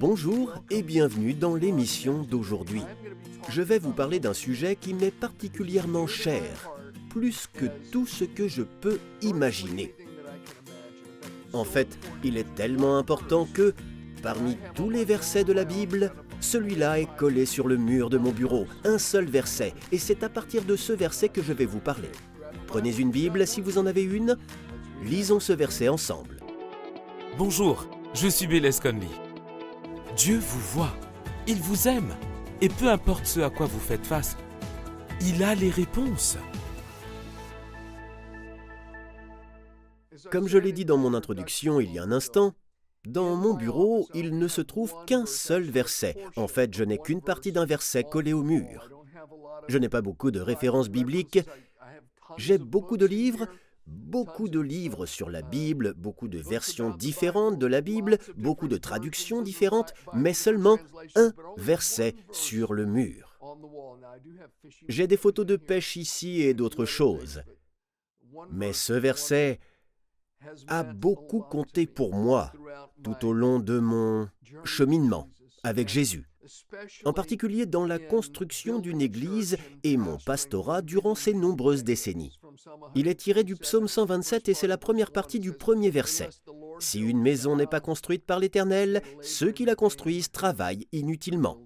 Bonjour et bienvenue dans l'émission d'aujourd'hui. Je vais vous parler d'un sujet qui m'est particulièrement cher, plus que tout ce que je peux imaginer. En fait, il est tellement important que, parmi tous les versets de la Bible, celui-là est collé sur le mur de mon bureau, un seul verset, et c'est à partir de ce verset que je vais vous parler. Prenez une Bible si vous en avez une, lisons ce verset ensemble. Bonjour, je suis Bélez Conley. Dieu vous voit, il vous aime, et peu importe ce à quoi vous faites face, il a les réponses. Comme je l'ai dit dans mon introduction il y a un instant, dans mon bureau, il ne se trouve qu'un seul verset. En fait, je n'ai qu'une partie d'un verset collé au mur. Je n'ai pas beaucoup de références bibliques. J'ai beaucoup de livres, beaucoup de livres sur la Bible, beaucoup de versions différentes de la Bible, beaucoup de traductions différentes, mais seulement un verset sur le mur. J'ai des photos de pêche ici et d'autres choses. Mais ce verset a beaucoup compté pour moi tout au long de mon cheminement avec Jésus, en particulier dans la construction d'une église et mon pastorat durant ces nombreuses décennies. Il est tiré du psaume 127 et c'est la première partie du premier verset. Si une maison n'est pas construite par l'Éternel, ceux qui la construisent travaillent inutilement.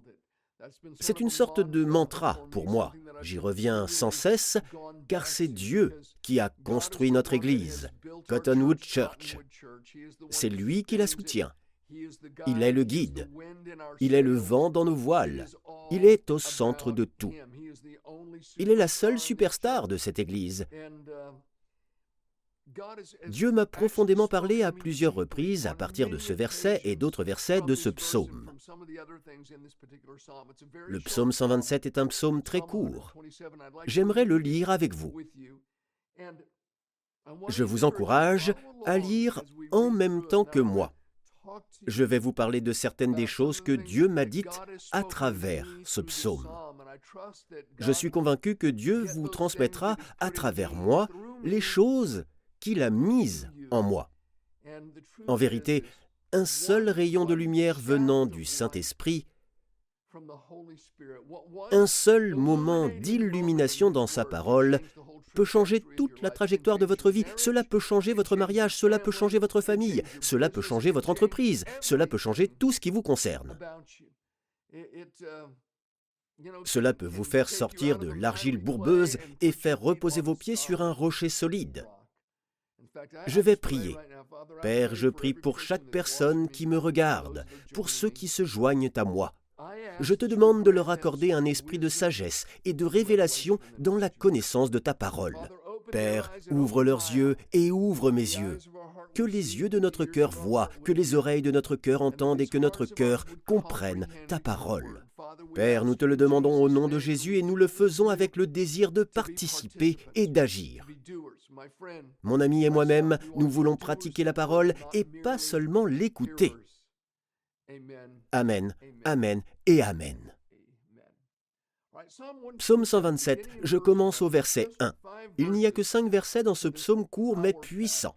C'est une sorte de mantra pour moi. J'y reviens sans cesse, car c'est Dieu qui a construit notre Église, Cottonwood Church. C'est lui qui la soutient. Il est le guide. Il est le vent dans nos voiles. Il est au centre de tout. Il est la seule superstar de cette Église. Dieu m'a profondément parlé à plusieurs reprises à partir de ce verset et d'autres versets de ce psaume. Le psaume 127 est un psaume très court. J'aimerais le lire avec vous. Je vous encourage à lire en même temps que moi. Je vais vous parler de certaines des choses que Dieu m'a dites à travers ce psaume. Je suis convaincu que Dieu vous transmettra à travers moi les choses qu'il a mise en moi. En vérité, un seul rayon de lumière venant du Saint-Esprit, un seul moment d'illumination dans sa parole peut changer toute la trajectoire de votre vie. Cela peut changer votre mariage, cela peut changer votre famille, cela peut changer votre entreprise, cela peut changer tout ce qui vous concerne. Cela peut vous faire sortir de l'argile bourbeuse et faire reposer vos pieds sur un rocher solide. Je vais prier. Père, je prie pour chaque personne qui me regarde, pour ceux qui se joignent à moi. Je te demande de leur accorder un esprit de sagesse et de révélation dans la connaissance de ta parole. Père, ouvre leurs yeux et ouvre mes yeux. Que les yeux de notre cœur voient, que les oreilles de notre cœur entendent et que notre cœur comprenne ta parole. Père, nous te le demandons au nom de Jésus et nous le faisons avec le désir de participer et d'agir. Mon ami et moi-même, nous voulons pratiquer la parole et pas seulement l'écouter. Amen, Amen et Amen. Psaume 127, je commence au verset 1. Il n'y a que cinq versets dans ce psaume court mais puissant.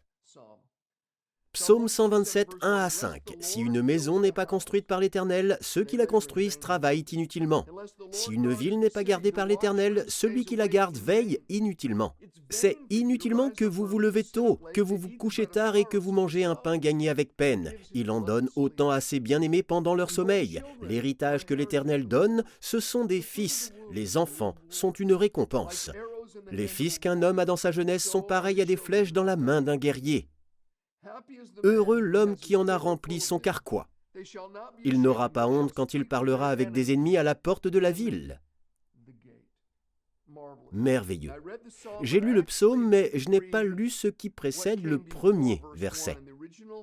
Psaume 127, 1 à 5. Si une maison n'est pas construite par l'Éternel, ceux qui la construisent travaillent inutilement. Si une ville n'est pas gardée par l'Éternel, celui qui la garde veille inutilement. C'est inutilement que vous vous levez tôt, que vous vous couchez tard et que vous mangez un pain gagné avec peine. Il en donne autant à ses bien-aimés pendant leur sommeil. L'héritage que l'Éternel donne, ce sont des fils. Les enfants sont une récompense. Les fils qu'un homme a dans sa jeunesse sont pareils à des flèches dans la main d'un guerrier. Heureux l'homme qui en a rempli son carquois. Il n'aura pas honte quand il parlera avec des ennemis à la porte de la ville. Merveilleux. J'ai lu le psaume, mais je n'ai pas lu ce qui précède le premier verset.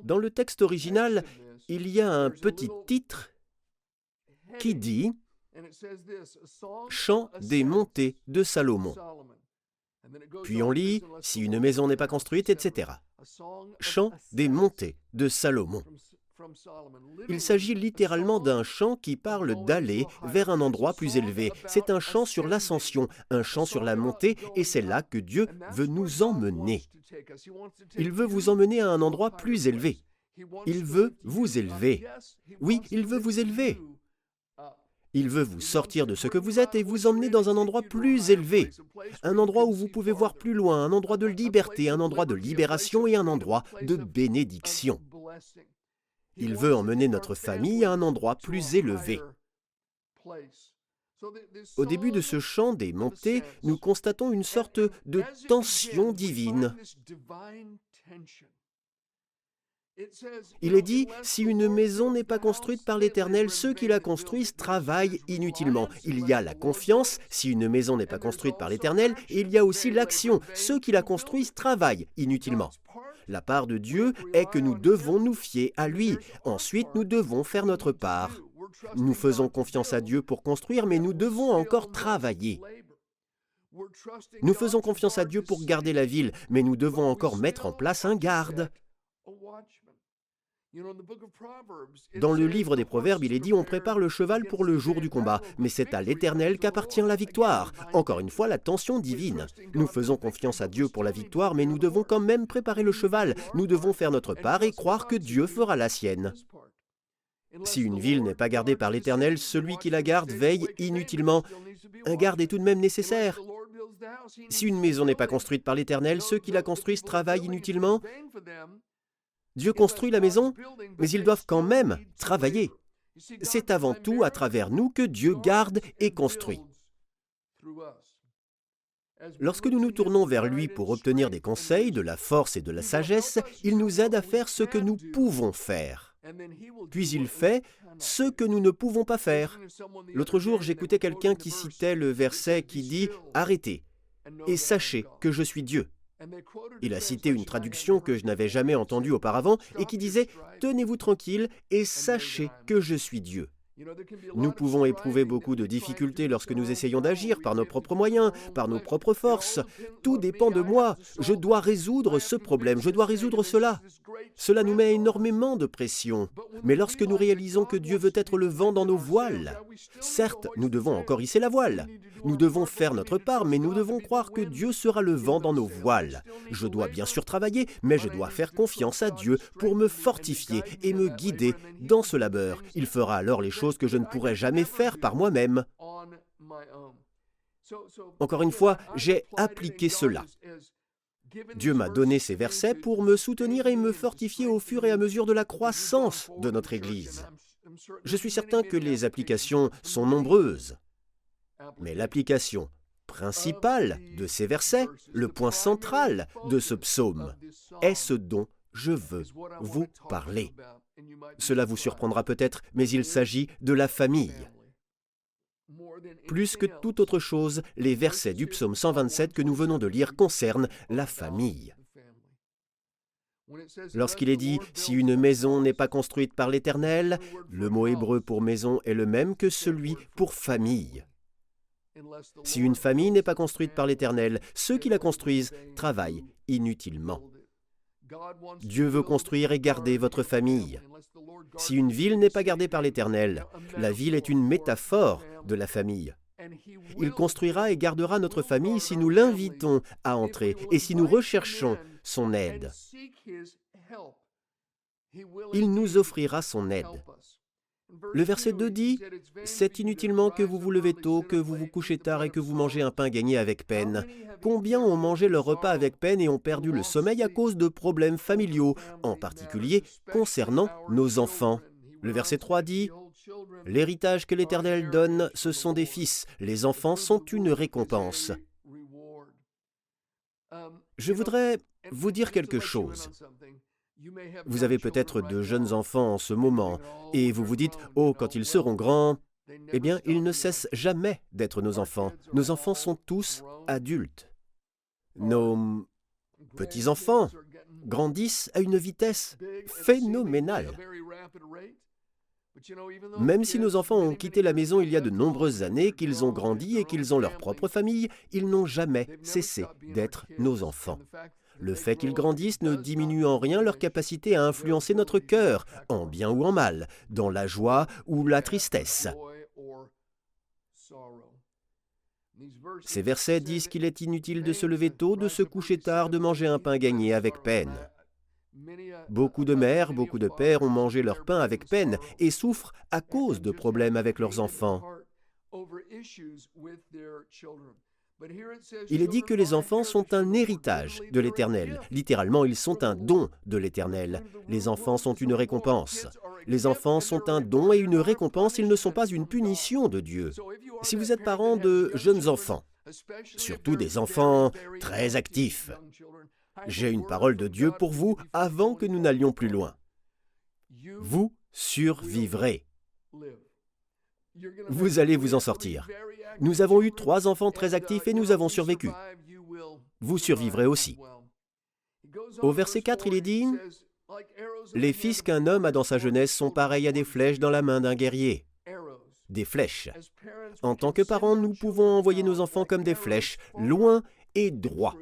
Dans le texte original, il y a un petit titre qui dit Chant des montées de Salomon. Puis on lit Si une maison n'est pas construite, etc. Chant des montées de Salomon. Il s'agit littéralement d'un chant qui parle d'aller vers un endroit plus élevé. C'est un chant sur l'ascension, un chant sur la montée, et c'est là que Dieu veut nous emmener. Il veut vous emmener à un endroit plus élevé. Il veut vous élever. Oui, il veut vous élever. Il veut vous sortir de ce que vous êtes et vous emmener dans un endroit plus élevé, un endroit où vous pouvez voir plus loin, un endroit de liberté, un endroit de libération et un endroit de bénédiction. Il veut emmener notre famille à un endroit plus élevé. Au début de ce chant des montées, nous constatons une sorte de tension divine. Il est dit, si une maison n'est pas construite par l'Éternel, ceux qui la construisent travaillent inutilement. Il y a la confiance, si une maison n'est pas construite par l'Éternel, et il y a aussi l'action, ceux qui la construisent travaillent inutilement. La part de Dieu est que nous devons nous fier à lui. Ensuite, nous devons faire notre part. Nous faisons confiance à Dieu pour construire, mais nous devons encore travailler. Nous faisons confiance à Dieu pour garder la ville, mais nous devons encore mettre en place un garde. Dans le livre des Proverbes, il est dit on prépare le cheval pour le jour du combat, mais c'est à l'Éternel qu'appartient la victoire. Encore une fois, la tension divine. Nous faisons confiance à Dieu pour la victoire, mais nous devons quand même préparer le cheval. Nous devons faire notre part et croire que Dieu fera la sienne. Si une ville n'est pas gardée par l'Éternel, celui qui la garde veille inutilement. Un garde est tout de même nécessaire. Si une maison n'est pas construite par l'Éternel, ceux qui la construisent travaillent inutilement. Dieu construit la maison, mais ils doivent quand même travailler. C'est avant tout à travers nous que Dieu garde et construit. Lorsque nous nous tournons vers lui pour obtenir des conseils, de la force et de la sagesse, il nous aide à faire ce que nous pouvons faire. Puis il fait ce que nous ne pouvons pas faire. L'autre jour, j'écoutais quelqu'un qui citait le verset qui dit ⁇ Arrêtez et sachez que je suis Dieu ⁇ il a cité une traduction que je n'avais jamais entendue auparavant et qui disait ⁇ Tenez-vous tranquille et sachez que je suis Dieu ⁇ nous pouvons éprouver beaucoup de difficultés lorsque nous essayons d'agir par nos propres moyens, par nos propres forces. Tout dépend de moi. Je dois résoudre ce problème, je dois résoudre cela. Cela nous met énormément de pression. Mais lorsque nous réalisons que Dieu veut être le vent dans nos voiles, certes, nous devons encore hisser la voile. Nous devons faire notre part, mais nous devons croire que Dieu sera le vent dans nos voiles. Je dois bien sûr travailler, mais je dois faire confiance à Dieu pour me fortifier et me guider dans ce labeur. Il fera alors les choses que je ne pourrais jamais faire par moi-même. Encore une fois, j'ai appliqué cela. Dieu m'a donné ces versets pour me soutenir et me fortifier au fur et à mesure de la croissance de notre Église. Je suis certain que les applications sont nombreuses, mais l'application principale de ces versets, le point central de ce psaume, est ce dont je veux vous parler. Cela vous surprendra peut-être, mais il s'agit de la famille. Plus que toute autre chose, les versets du psaume 127 que nous venons de lire concernent la famille. Lorsqu'il est dit ⁇ Si une maison n'est pas construite par l'Éternel ⁇ le mot hébreu pour maison est le même que celui pour famille. Si une famille n'est pas construite par l'Éternel, ceux qui la construisent travaillent inutilement. Dieu veut construire et garder votre famille. Si une ville n'est pas gardée par l'Éternel, la ville est une métaphore de la famille. Il construira et gardera notre famille si nous l'invitons à entrer et si nous recherchons son aide. Il nous offrira son aide. Le verset 2 dit C'est inutilement que vous vous levez tôt, que vous vous couchez tard et que vous mangez un pain gagné avec peine. Combien ont mangé leur repas avec peine et ont perdu le sommeil à cause de problèmes familiaux, en particulier concernant nos enfants? Le verset 3 dit L'héritage que l'Éternel donne, ce sont des fils. Les enfants sont une récompense. Je voudrais vous dire quelque chose. Vous avez peut-être de jeunes enfants en ce moment, et vous vous dites, oh, quand ils seront grands, eh bien, ils ne cessent jamais d'être nos enfants. Nos enfants sont tous adultes. Nos petits-enfants grandissent à une vitesse phénoménale. Même si nos enfants ont quitté la maison il y a de nombreuses années, qu'ils ont grandi et qu'ils ont leur propre famille, ils n'ont jamais cessé d'être nos enfants. Le fait qu'ils grandissent ne diminue en rien leur capacité à influencer notre cœur, en bien ou en mal, dans la joie ou la tristesse. Ces versets disent qu'il est inutile de se lever tôt, de se coucher tard, de manger un pain gagné avec peine. Beaucoup de mères, beaucoup de pères ont mangé leur pain avec peine et souffrent à cause de problèmes avec leurs enfants. Il est dit que les enfants sont un héritage de l'Éternel. Littéralement, ils sont un don de l'Éternel. Les enfants sont une récompense. Les enfants sont un don et une récompense, ils ne sont pas une punition de Dieu. Si vous êtes parent de jeunes enfants, surtout des enfants très actifs, j'ai une parole de Dieu pour vous avant que nous n'allions plus loin. Vous survivrez. Vous allez vous en sortir. Nous avons eu trois enfants très actifs et nous avons survécu. Vous survivrez aussi. Au verset 4, il est dit, Les fils qu'un homme a dans sa jeunesse sont pareils à des flèches dans la main d'un guerrier. Des flèches. En tant que parents, nous pouvons envoyer nos enfants comme des flèches, loin et droit.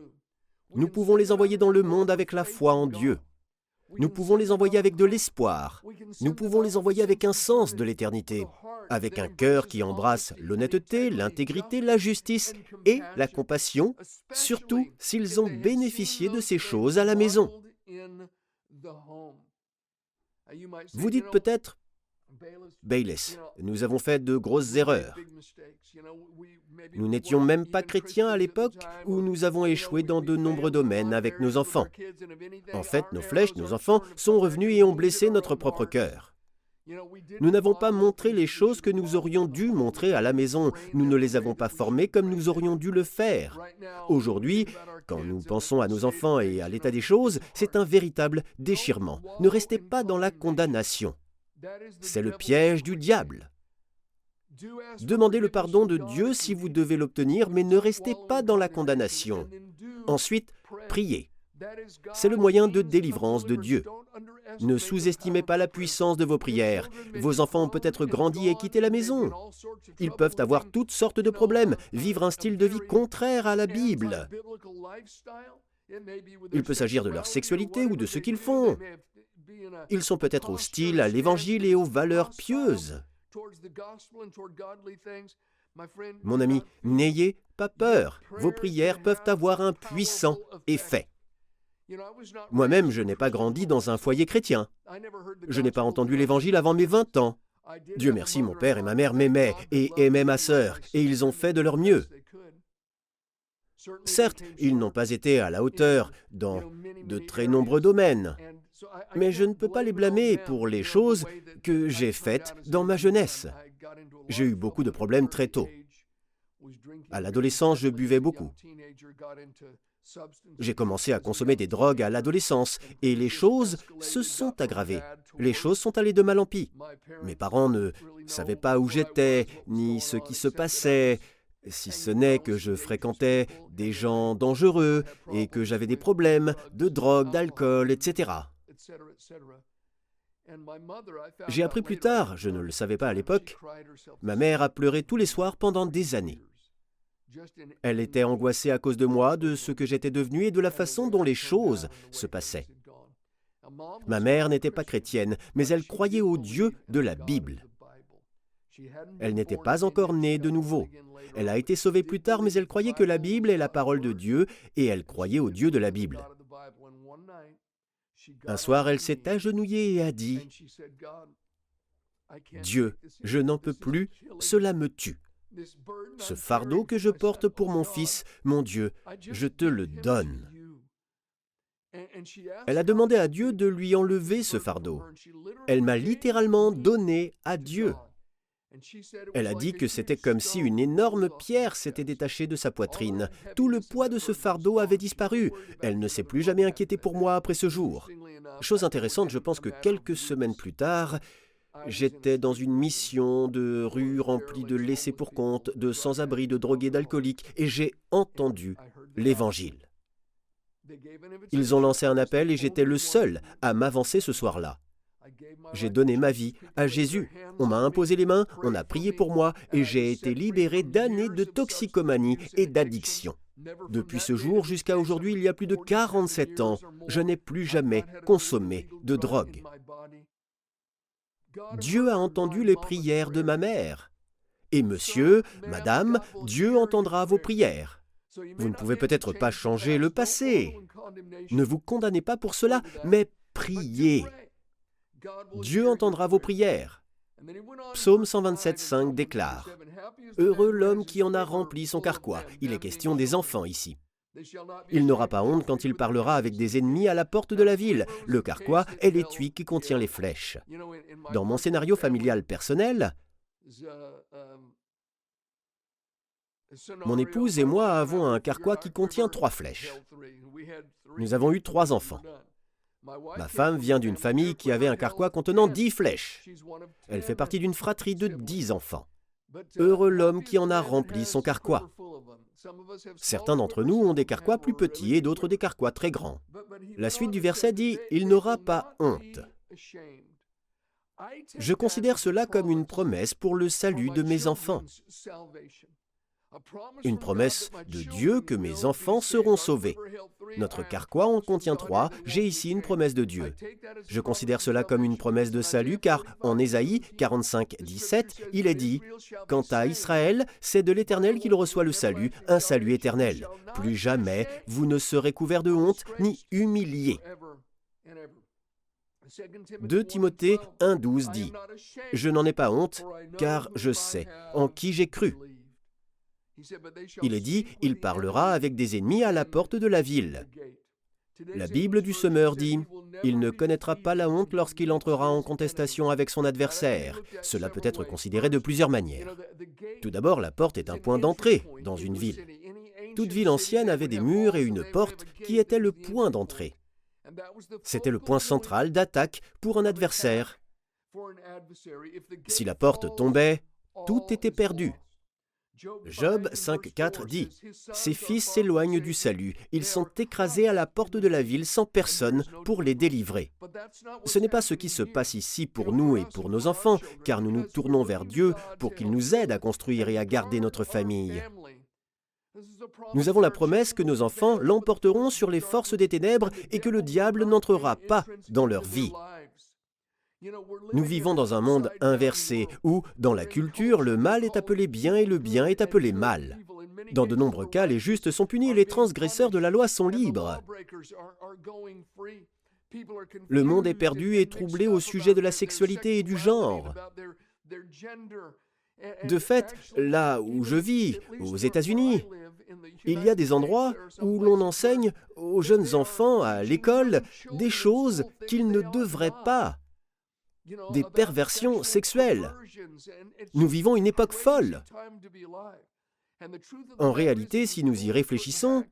Nous pouvons les envoyer dans le monde avec la foi en Dieu. Nous pouvons les envoyer avec de l'espoir. Nous pouvons les envoyer avec un sens de l'éternité, avec un cœur qui embrasse l'honnêteté, l'intégrité, la justice et la compassion, surtout s'ils ont bénéficié de ces choses à la maison. Vous dites peut-être, Bayless, nous avons fait de grosses erreurs. Nous n'étions même pas chrétiens à l'époque où nous avons échoué dans de nombreux domaines avec nos enfants. En fait, nos flèches, nos enfants, sont revenus et ont blessé notre propre cœur. Nous n'avons pas montré les choses que nous aurions dû montrer à la maison. Nous ne les avons pas formées comme nous aurions dû le faire. Aujourd'hui, quand nous pensons à nos enfants et à l'état des choses, c'est un véritable déchirement. Ne restez pas dans la condamnation. C'est le piège du diable. Demandez le pardon de Dieu si vous devez l'obtenir, mais ne restez pas dans la condamnation. Ensuite, priez. C'est le moyen de délivrance de Dieu. Ne sous-estimez pas la puissance de vos prières. Vos enfants ont peut-être grandi et quitté la maison. Ils peuvent avoir toutes sortes de problèmes, vivre un style de vie contraire à la Bible. Il peut s'agir de leur sexualité ou de ce qu'ils font. Ils sont peut-être hostiles à l'Évangile et aux valeurs pieuses. Mon ami, n'ayez pas peur. Vos prières peuvent avoir un puissant effet. Moi-même, je n'ai pas grandi dans un foyer chrétien. Je n'ai pas entendu l'Évangile avant mes 20 ans. Dieu merci, mon père et ma mère m'aimaient et aimaient ma sœur, et ils ont fait de leur mieux. Certes, ils n'ont pas été à la hauteur dans de très nombreux domaines, mais je ne peux pas les blâmer pour les choses que j'ai faites dans ma jeunesse. J'ai eu beaucoup de problèmes très tôt. À l'adolescence, je buvais beaucoup. J'ai commencé à consommer des drogues à l'adolescence et les choses se sont aggravées. Les choses sont allées de mal en pis. Mes parents ne savaient pas où j'étais, ni ce qui se passait, si ce n'est que je fréquentais des gens dangereux et que j'avais des problèmes de drogue, d'alcool, etc. J'ai appris plus tard, je ne le savais pas à l'époque, ma mère a pleuré tous les soirs pendant des années. Elle était angoissée à cause de moi, de ce que j'étais devenu et de la façon dont les choses se passaient. Ma mère n'était pas chrétienne, mais elle croyait au Dieu de la Bible. Elle n'était pas encore née de nouveau. Elle a été sauvée plus tard, mais elle croyait que la Bible est la parole de Dieu et elle croyait au Dieu de la Bible. Un soir, elle s'est agenouillée et a dit, Dieu, je n'en peux plus, cela me tue. Ce fardeau que je porte pour mon fils, mon Dieu, je te le donne. Elle a demandé à Dieu de lui enlever ce fardeau. Elle m'a littéralement donné à Dieu. Elle a dit que c'était comme si une énorme pierre s'était détachée de sa poitrine. Tout le poids de ce fardeau avait disparu. Elle ne s'est plus jamais inquiétée pour moi après ce jour. Chose intéressante, je pense que quelques semaines plus tard, J'étais dans une mission de rue remplie de laissés pour compte, de sans-abri, de drogués, d'alcooliques, et j'ai entendu l'Évangile. Ils ont lancé un appel et j'étais le seul à m'avancer ce soir-là. J'ai donné ma vie à Jésus. On m'a imposé les mains, on a prié pour moi et j'ai été libéré d'années de toxicomanie et d'addiction. Depuis ce jour jusqu'à aujourd'hui, il y a plus de 47 ans, je n'ai plus jamais consommé de drogue. Dieu a entendu les prières de ma mère. Et monsieur, madame, Dieu entendra vos prières. Vous ne pouvez peut-être pas changer le passé. Ne vous condamnez pas pour cela, mais priez. Dieu entendra vos prières. Psaume 127.5 déclare Heureux l'homme qui en a rempli son carquois. Il est question des enfants ici. Il n'aura pas honte quand il parlera avec des ennemis à la porte de la ville. Le carquois est l'étui qui contient les flèches. Dans mon scénario familial personnel, mon épouse et moi avons un carquois qui contient trois flèches. Nous avons eu trois enfants. Ma femme vient d'une famille qui avait un carquois contenant dix flèches. Elle fait partie d'une fratrie de dix enfants. Heureux l'homme qui en a rempli son carquois. Certains d'entre nous ont des carquois plus petits et d'autres des carquois très grands. La suite du verset dit ⁇ Il n'aura pas honte ⁇ Je considère cela comme une promesse pour le salut de mes enfants. Une promesse de Dieu que mes enfants seront sauvés. Notre carquois en contient trois, j'ai ici une promesse de Dieu. Je considère cela comme une promesse de salut car en Ésaïe 45, 17, il est dit Quant à Israël, c'est de l'Éternel qu'il reçoit le salut, un salut éternel. Plus jamais vous ne serez couverts de honte ni humiliés. 2 Timothée 1,12 dit Je n'en ai pas honte, car je sais en qui j'ai cru. Il est dit, il parlera avec des ennemis à la porte de la ville. La Bible du semeur dit, il ne connaîtra pas la honte lorsqu'il entrera en contestation avec son adversaire. Cela peut être considéré de plusieurs manières. Tout d'abord, la porte est un point d'entrée dans une ville. Toute ville ancienne avait des murs et une porte qui était le point d'entrée. C'était le point central d'attaque pour un adversaire. Si la porte tombait, tout était perdu. Job 5.4 dit Ses fils s'éloignent du salut, ils sont écrasés à la porte de la ville sans personne pour les délivrer. Ce n'est pas ce qui se passe ici pour nous et pour nos enfants, car nous nous tournons vers Dieu pour qu'il nous aide à construire et à garder notre famille. Nous avons la promesse que nos enfants l'emporteront sur les forces des ténèbres et que le diable n'entrera pas dans leur vie. Nous vivons dans un monde inversé où, dans la culture, le mal est appelé bien et le bien est appelé mal. Dans de nombreux cas, les justes sont punis et les transgresseurs de la loi sont libres. Le monde est perdu et troublé au sujet de la sexualité et du genre. De fait, là où je vis, aux États-Unis, il y a des endroits où l'on enseigne aux jeunes enfants à l'école des choses qu'ils ne devraient pas des perversions sexuelles. Nous vivons une époque folle. En réalité, si nous y réfléchissons,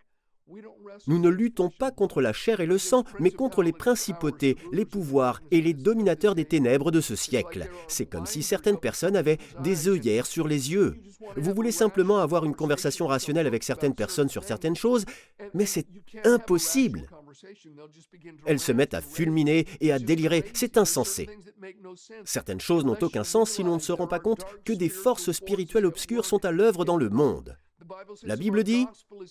nous ne luttons pas contre la chair et le sang, mais contre les principautés, les pouvoirs et les dominateurs des ténèbres de ce siècle. C'est comme si certaines personnes avaient des œillères sur les yeux. Vous voulez simplement avoir une conversation rationnelle avec certaines personnes sur certaines choses, mais c'est impossible. Elles se mettent à fulminer et à délirer. C'est insensé. Certaines choses n'ont aucun sens si l'on ne se rend pas compte que des forces spirituelles obscures sont à l'œuvre dans le monde. La Bible dit,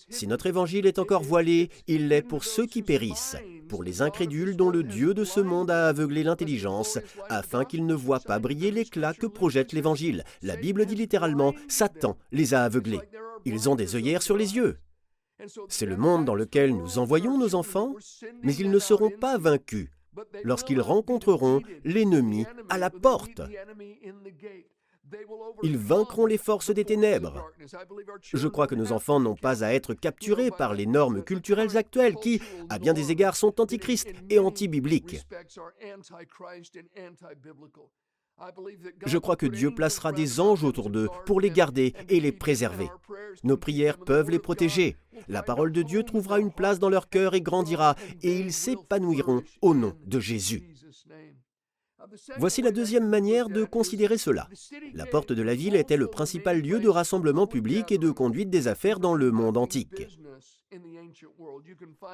si notre évangile est encore voilé, il l'est pour ceux qui périssent, pour les incrédules dont le Dieu de ce monde a aveuglé l'intelligence, afin qu'ils ne voient pas briller l'éclat que projette l'évangile. La Bible dit littéralement, Satan les a aveuglés. Ils ont des œillères sur les yeux. C'est le monde dans lequel nous envoyons nos enfants, mais ils ne seront pas vaincus lorsqu'ils rencontreront l'ennemi à la porte. Ils vaincront les forces des ténèbres. Je crois que nos enfants n'ont pas à être capturés par les normes culturelles actuelles qui, à bien des égards, sont antichristes et anti-bibliques. Je crois que Dieu placera des anges autour d'eux pour les garder et les préserver. Nos prières peuvent les protéger. La parole de Dieu trouvera une place dans leur cœur et grandira, et ils s'épanouiront au nom de Jésus. Voici la deuxième manière de considérer cela. La porte de la ville était le principal lieu de rassemblement public et de conduite des affaires dans le monde antique.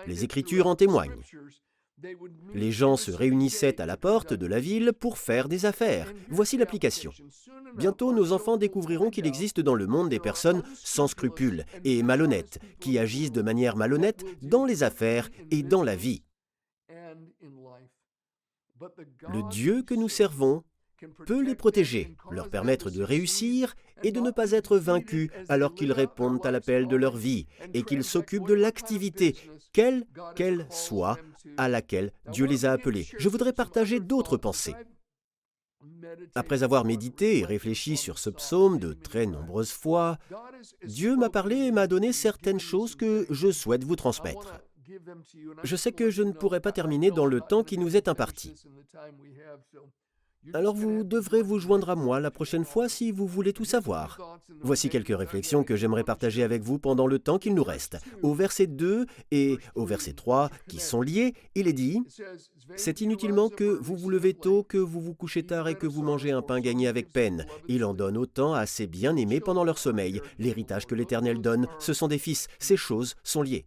Les Écritures en témoignent. Les gens se réunissaient à la porte de la ville pour faire des affaires. Voici l'application. Bientôt, nos enfants découvriront qu'il existe dans le monde des personnes sans scrupules et malhonnêtes, qui agissent de manière malhonnête dans les affaires et dans la vie. Le Dieu que nous servons peut les protéger, leur permettre de réussir et de ne pas être vaincus alors qu'ils répondent à l'appel de leur vie et qu'ils s'occupent de l'activité, quelle qu'elle soit, à laquelle Dieu les a appelés. Je voudrais partager d'autres pensées. Après avoir médité et réfléchi sur ce psaume de très nombreuses fois, Dieu m'a parlé et m'a donné certaines choses que je souhaite vous transmettre. Je sais que je ne pourrai pas terminer dans le temps qui nous est imparti. Alors vous devrez vous joindre à moi la prochaine fois si vous voulez tout savoir. Voici quelques réflexions que j'aimerais partager avec vous pendant le temps qu'il nous reste. Au verset 2 et au verset 3, qui sont liés, il est dit C'est inutilement que vous vous levez tôt, que vous vous couchez tard et que vous mangez un pain gagné avec peine. Il en donne autant à ses bien-aimés pendant leur sommeil. L'héritage que l'Éternel donne, ce sont des fils. Ces choses sont liées.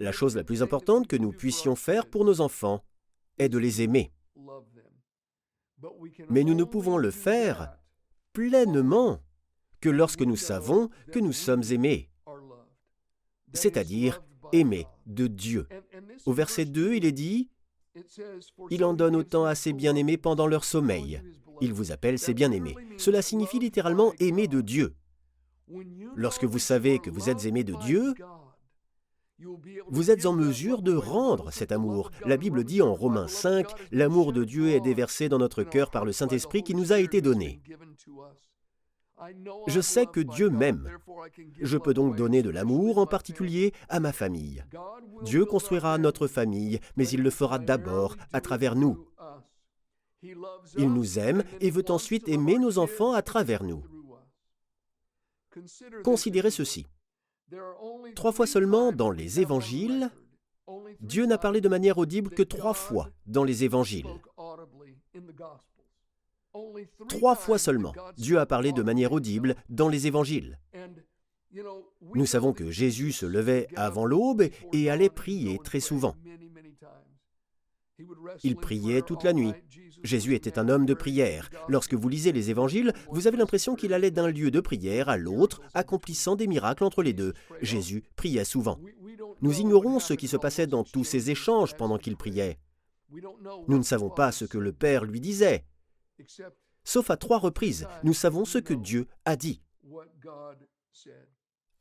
La chose la plus importante que nous puissions faire pour nos enfants est de les aimer. Mais nous ne pouvons le faire pleinement que lorsque nous savons que nous sommes aimés, c'est-à-dire aimés de Dieu. Au verset 2, il est dit, Il en donne autant à ses bien-aimés pendant leur sommeil. Il vous appelle ses bien-aimés. Cela signifie littéralement aimer de Dieu. Lorsque vous savez que vous êtes aimé de Dieu, vous êtes en mesure de rendre cet amour. La Bible dit en Romains 5, L'amour de Dieu est déversé dans notre cœur par le Saint-Esprit qui nous a été donné. Je sais que Dieu m'aime. Je peux donc donner de l'amour, en particulier à ma famille. Dieu construira notre famille, mais il le fera d'abord à travers nous. Il nous aime et veut ensuite aimer nos enfants à travers nous. Considérez ceci. Trois fois seulement dans les évangiles, Dieu n'a parlé de manière audible que trois fois dans les évangiles. Trois fois seulement, Dieu a parlé de manière audible dans les évangiles. Nous savons que Jésus se levait avant l'aube et allait prier très souvent. Il priait toute la nuit. Jésus était un homme de prière. Lorsque vous lisez les évangiles, vous avez l'impression qu'il allait d'un lieu de prière à l'autre, accomplissant des miracles entre les deux. Jésus priait souvent. Nous ignorons ce qui se passait dans tous ces échanges pendant qu'il priait. Nous ne savons pas ce que le Père lui disait. Sauf à trois reprises, nous savons ce que Dieu a dit.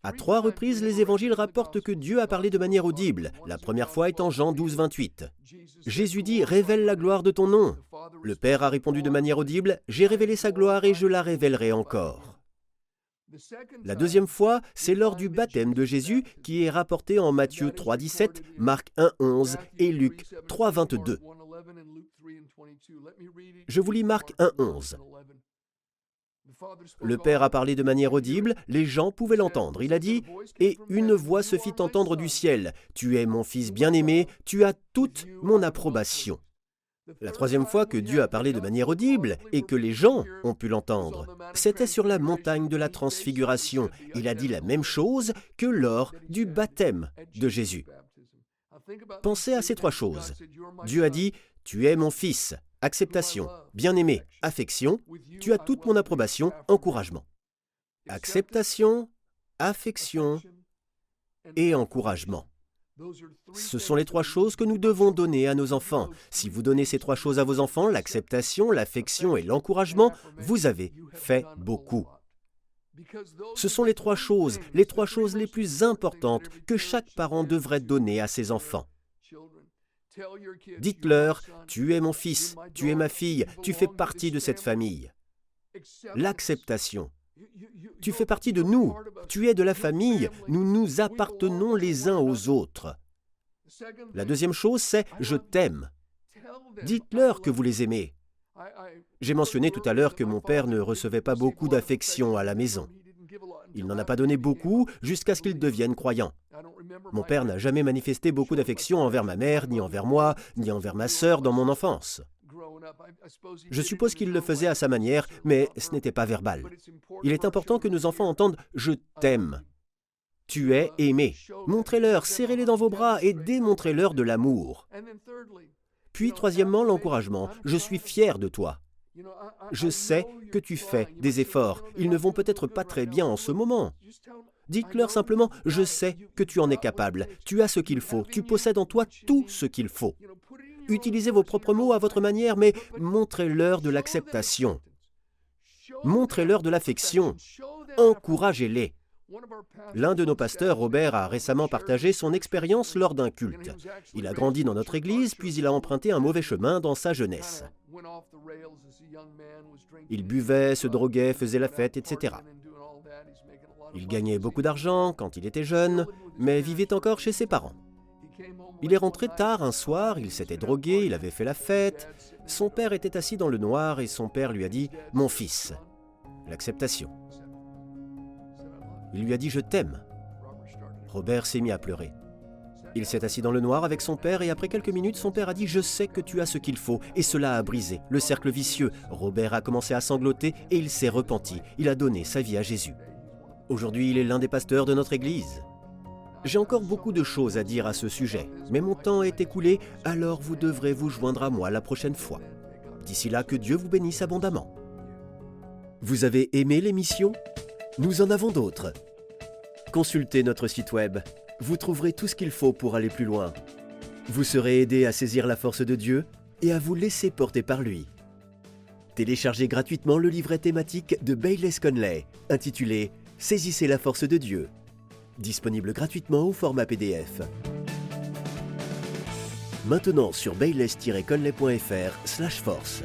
À trois reprises, les évangiles rapportent que Dieu a parlé de manière audible, la première fois étant Jean 12, 28. Jésus dit Révèle la gloire de ton nom. Le Père a répondu de manière audible J'ai révélé sa gloire et je la révélerai encore. La deuxième fois, c'est lors du baptême de Jésus qui est rapporté en Matthieu 3, 17, Marc 1, 11 et Luc 3, 22. Je vous lis Marc 1, 11. Le Père a parlé de manière audible, les gens pouvaient l'entendre. Il a dit, Et une voix se fit entendre du ciel, Tu es mon Fils bien-aimé, tu as toute mon approbation. La troisième fois que Dieu a parlé de manière audible et que les gens ont pu l'entendre, c'était sur la montagne de la transfiguration. Il a dit la même chose que lors du baptême de Jésus. Pensez à ces trois choses. Dieu a dit, Tu es mon Fils, acceptation, bien-aimé, affection, tu as toute mon approbation, encouragement. Acceptation, affection et encouragement. Ce sont les trois choses que nous devons donner à nos enfants. Si vous donnez ces trois choses à vos enfants, l'acceptation, l'affection et l'encouragement, vous avez fait beaucoup. Ce sont les trois choses, les trois choses les plus importantes que chaque parent devrait donner à ses enfants. Dites-leur, tu es mon fils, tu es ma fille, tu fais partie de cette famille. L'acceptation. Tu fais partie de nous, tu es de la famille, nous nous appartenons les uns aux autres. La deuxième chose, c'est je t'aime. Dites-leur que vous les aimez. J'ai mentionné tout à l'heure que mon père ne recevait pas beaucoup d'affection à la maison. Il n'en a pas donné beaucoup jusqu'à ce qu'il devienne croyant. Mon père n'a jamais manifesté beaucoup d'affection envers ma mère, ni envers moi, ni envers ma sœur dans mon enfance. Je suppose qu'il le faisait à sa manière, mais ce n'était pas verbal. Il est important que nos enfants entendent ⁇ Je t'aime ⁇ Tu es aimé. Montrez-leur, serrez-les dans vos bras et démontrez-leur de l'amour. Puis, troisièmement, l'encouragement. Je suis fier de toi. Je sais que tu fais des efforts. Ils ne vont peut-être pas très bien en ce moment. Dites-leur simplement, je sais que tu en es capable, tu as ce qu'il faut, tu possèdes en toi tout ce qu'il faut. Utilisez vos propres mots à votre manière, mais montrez-leur de l'acceptation. Montrez-leur de l'affection. Encouragez-les. L'un de nos pasteurs, Robert, a récemment partagé son expérience lors d'un culte. Il a grandi dans notre église, puis il a emprunté un mauvais chemin dans sa jeunesse. Il buvait, se droguait, faisait la fête, etc. Il gagnait beaucoup d'argent quand il était jeune, mais vivait encore chez ses parents. Il est rentré tard un soir, il s'était drogué, il avait fait la fête. Son père était assis dans le noir et son père lui a dit ⁇ Mon fils ⁇ L'acceptation. Il lui a dit ⁇ Je t'aime ⁇ Robert s'est mis à pleurer. Il s'est assis dans le noir avec son père et après quelques minutes, son père a dit ⁇ Je sais que tu as ce qu'il faut ⁇ et cela a brisé le cercle vicieux. Robert a commencé à sangloter et il s'est repenti. Il a donné sa vie à Jésus. Aujourd'hui, il est l'un des pasteurs de notre Église. J'ai encore beaucoup de choses à dire à ce sujet, mais mon temps est écoulé, alors vous devrez vous joindre à moi la prochaine fois. D'ici là, que Dieu vous bénisse abondamment. Vous avez aimé l'émission? Nous en avons d'autres. Consultez notre site web, vous trouverez tout ce qu'il faut pour aller plus loin. Vous serez aidé à saisir la force de Dieu et à vous laisser porter par lui. Téléchargez gratuitement le livret thématique de Bayless Conley, intitulé Saisissez la force de Dieu disponible gratuitement au format PDF. Maintenant sur bayless-conley.fr/force.